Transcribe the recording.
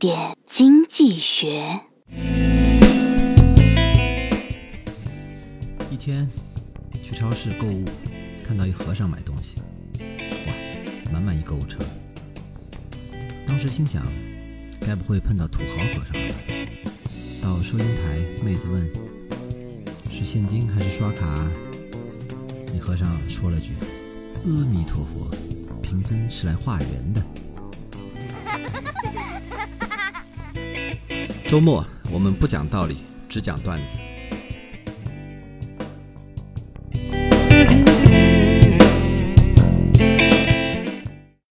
点经济学。一天去超市购物，看到一和尚买东西，哇，满满一购物车。当时心想，该不会碰到土豪和尚了吧？到收银台，妹子问：“是现金还是刷卡？”那和尚说了句：“阿弥陀佛，贫僧是来化缘的。”周末我们不讲道理，只讲段子。